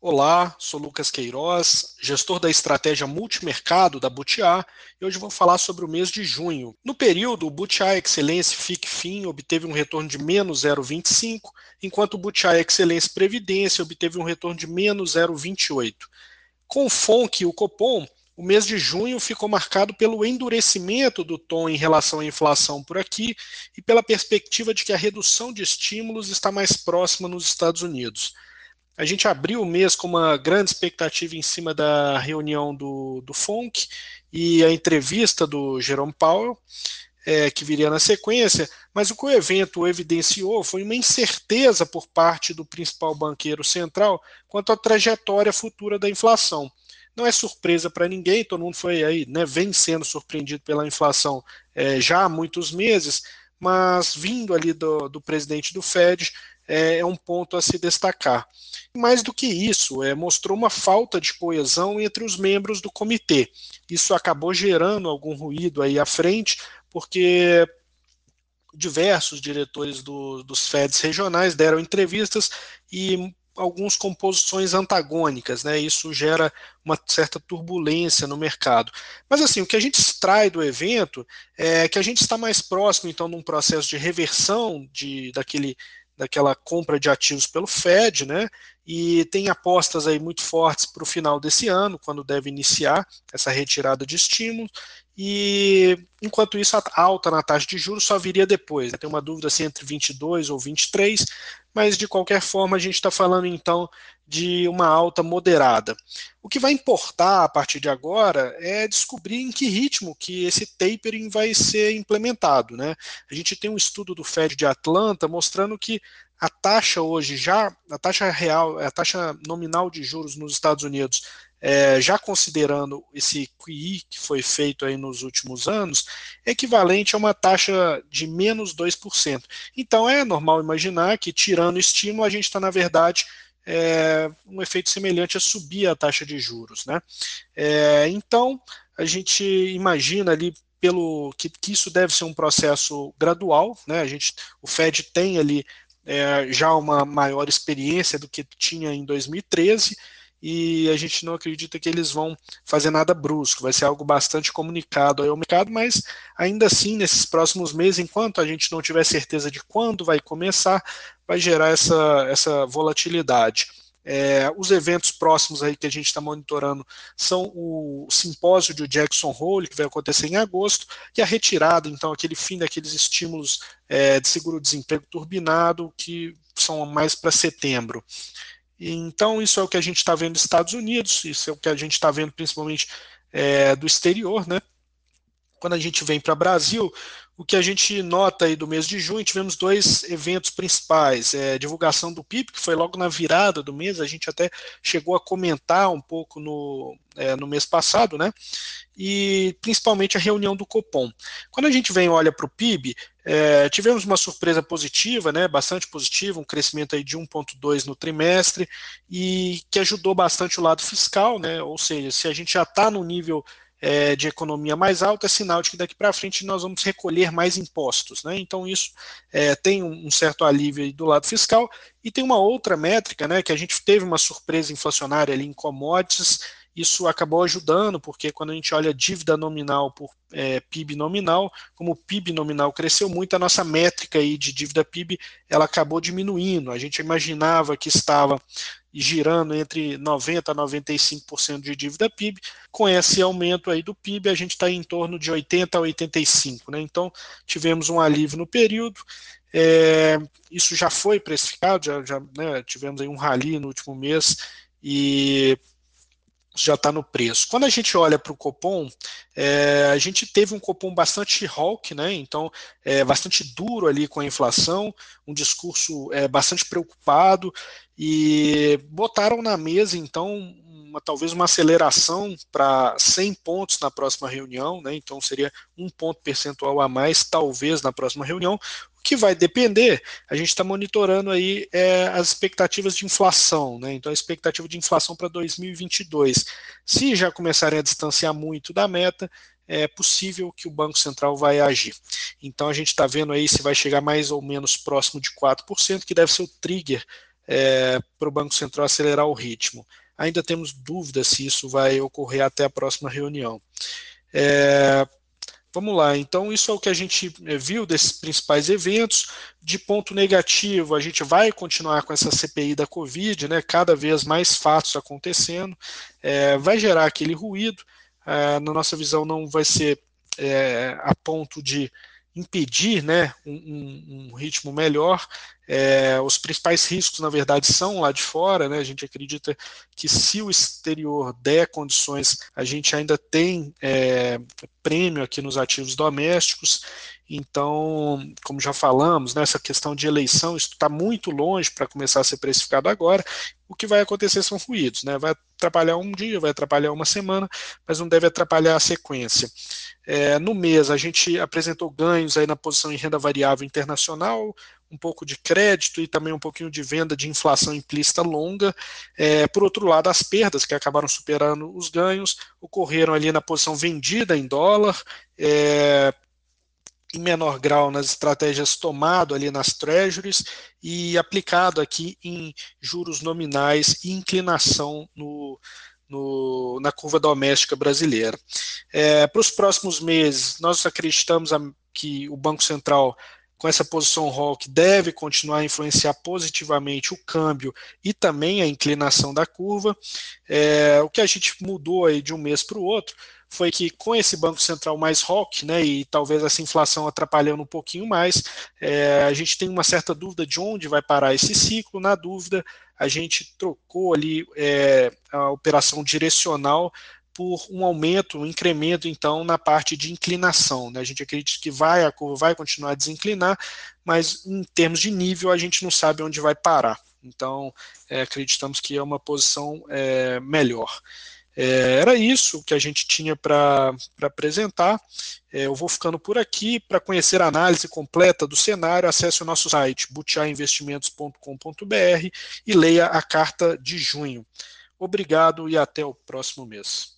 Olá, sou Lucas Queiroz, gestor da estratégia multimercado da Butiá, e hoje vou falar sobre o mês de junho. No período, o Butiá Excelência FIC-FIM obteve um retorno de menos 0,25, enquanto o Butiá Excelência Previdência obteve um retorno de menos 0,28. Com o FONC e o Copom, o mês de junho ficou marcado pelo endurecimento do tom em relação à inflação por aqui e pela perspectiva de que a redução de estímulos está mais próxima nos Estados Unidos. A gente abriu o mês com uma grande expectativa em cima da reunião do, do FONC e a entrevista do Jerome Powell, é, que viria na sequência, mas o que o evento evidenciou foi uma incerteza por parte do principal banqueiro central quanto à trajetória futura da inflação. Não é surpresa para ninguém, todo mundo foi aí, né, vem sendo surpreendido pela inflação é, já há muitos meses, mas vindo ali do, do presidente do Fed, é, é um ponto a se destacar. Mais do que isso, é, mostrou uma falta de coesão entre os membros do comitê. Isso acabou gerando algum ruído aí à frente, porque diversos diretores do, dos FEDs regionais deram entrevistas e algumas composições antagônicas, né? Isso gera uma certa turbulência no mercado. Mas assim, o que a gente extrai do evento é que a gente está mais próximo, então, de um processo de reversão de, daquele daquela compra de ativos pelo Fed, né? E tem apostas aí muito fortes para o final desse ano, quando deve iniciar essa retirada de estímulos. E enquanto isso, a alta na taxa de juros só viria depois. Né? Tem uma dúvida se entre 22 ou 23, mas de qualquer forma a gente está falando então de uma alta moderada. O que vai importar a partir de agora é descobrir em que ritmo que esse tapering vai ser implementado. Né? A gente tem um estudo do Fed de Atlanta mostrando que a taxa hoje já, a taxa real, a taxa nominal de juros nos Estados Unidos é, já considerando esse QI que foi feito aí nos últimos anos, é equivalente a uma taxa de menos 2%. Então é normal imaginar que, tirando estímulo, a gente está, na verdade, é, um efeito semelhante a subir a taxa de juros. Né? É, então, a gente imagina ali pelo que, que, isso deve ser um processo gradual, né? A gente, o Fed tem ali é, já uma maior experiência do que tinha em 2013 e a gente não acredita que eles vão fazer nada brusco, vai ser algo bastante comunicado ao mercado, mas ainda assim, nesses próximos meses, enquanto a gente não tiver certeza de quando vai começar, vai gerar essa, essa volatilidade. É, os eventos próximos aí que a gente está monitorando são o simpósio de Jackson Hole, que vai acontecer em agosto, e a retirada, então, aquele fim daqueles estímulos é, de seguro-desemprego turbinado, que são mais para setembro. Então, isso é o que a gente está vendo nos Estados Unidos, isso é o que a gente está vendo principalmente é, do exterior, né? Quando a gente vem para o Brasil, o que a gente nota aí do mês de junho, tivemos dois eventos principais, é, divulgação do PIB, que foi logo na virada do mês, a gente até chegou a comentar um pouco no, é, no mês passado, né? E principalmente a reunião do Copom. Quando a gente vem e olha para o PIB, é, tivemos uma surpresa positiva, né? Bastante positiva, um crescimento aí de 1,2 no trimestre, e que ajudou bastante o lado fiscal, né? Ou seja, se a gente já está no nível é, de economia mais alta, é sinal de que daqui para frente nós vamos recolher mais impostos. Né? Então, isso é, tem um, certo alívio do lado fiscal. E tem uma outra métrica, né, que a gente teve uma surpresa inflacionária ali em commodities, isso acabou ajudando, porque quando a gente olha dívida nominal por é, PIB nominal, como o PIB nominal cresceu muito, a nossa métrica aí de dívida PIB ela acabou diminuindo. A gente imaginava que estava girando entre 90% a 95% de dívida PIB. Com esse aumento aí do PIB, a gente está em torno de 80% a 85%. Né? Então, tivemos um alívio no período. É, isso já foi precificado, já, já né, tivemos aí um rally no último mês e já está no preço. Quando a gente olha para o Copom, é, a gente teve um Copom bastante hawk, né? então é, bastante duro ali com a inflação, um discurso é, bastante preocupado, e botaram na mesa, então, uma, talvez uma aceleração para 100 pontos na próxima reunião, né? então seria um ponto percentual a mais, talvez, na próxima reunião, que vai depender, a gente está monitorando aí é, as expectativas de inflação, né? Então a expectativa de inflação para 2022, se já começarem a distanciar muito da meta, é possível que o Banco Central vai agir. Então a gente está vendo aí se vai chegar mais ou menos próximo de 4%, que deve ser o trigger é, para o Banco Central acelerar o ritmo. Ainda temos dúvidas se isso vai ocorrer até a próxima reunião. É, Vamos lá, então isso é o que a gente eh, viu desses principais eventos. De ponto negativo, a gente vai continuar com essa CPI da Covid, né, cada vez mais fatos acontecendo, é, vai gerar aquele ruído, é, na nossa visão não vai ser é, a ponto de impedir né, um, um, ritmo melhor. É, os principais riscos, na verdade, são lá de fora. Né? A gente acredita que se o exterior der condições, a gente ainda tem é, prêmio aqui nos ativos domésticos. Então, como já falamos, nessa né, questão de eleição, isso está muito longe para começar a ser precificado agora. O que vai acontecer são ruídos, né? Vai atrapalhar um dia, vai atrapalhar uma semana, mas não deve atrapalhar a sequência. É, no mês, a gente apresentou ganhos aí na posição em renda variável internacional, um pouco de crédito e também um pouquinho de venda de inflação implícita longa. É, por outro lado, as perdas, que acabaram superando os ganhos, ocorreram ali na posição vendida em dólar, é, em menor grau nas estratégias tomado ali nas treasuries e aplicado aqui em juros nominais e inclinação no, no, na curva doméstica brasileira. É, para os próximos meses, nós acreditamos que o Banco Central com essa posição rock deve continuar a influenciar positivamente o câmbio e também a inclinação da curva. É, o que a gente mudou aí de um mês para o outro foi que com esse Banco Central mais rock, né, e talvez essa inflação atrapalhando um pouquinho mais, é, a gente tem uma certa dúvida de onde vai parar esse ciclo. Na dúvida, a gente trocou ali é, a operação direcional por um aumento, um incremento, então, na parte de inclinação. Né? A gente acredita que vai, a curva vai continuar a desinclinar, mas em termos de nível, a gente não sabe onde vai parar. Então, é, acreditamos que é uma posição é, melhor. É, era isso que a gente tinha para apresentar. É, eu vou ficando por aqui. Para conhecer a análise completa do cenário, acesse o nosso site butiainvestimentos.com.br e leia a carta de junho. Obrigado e até o próximo mês.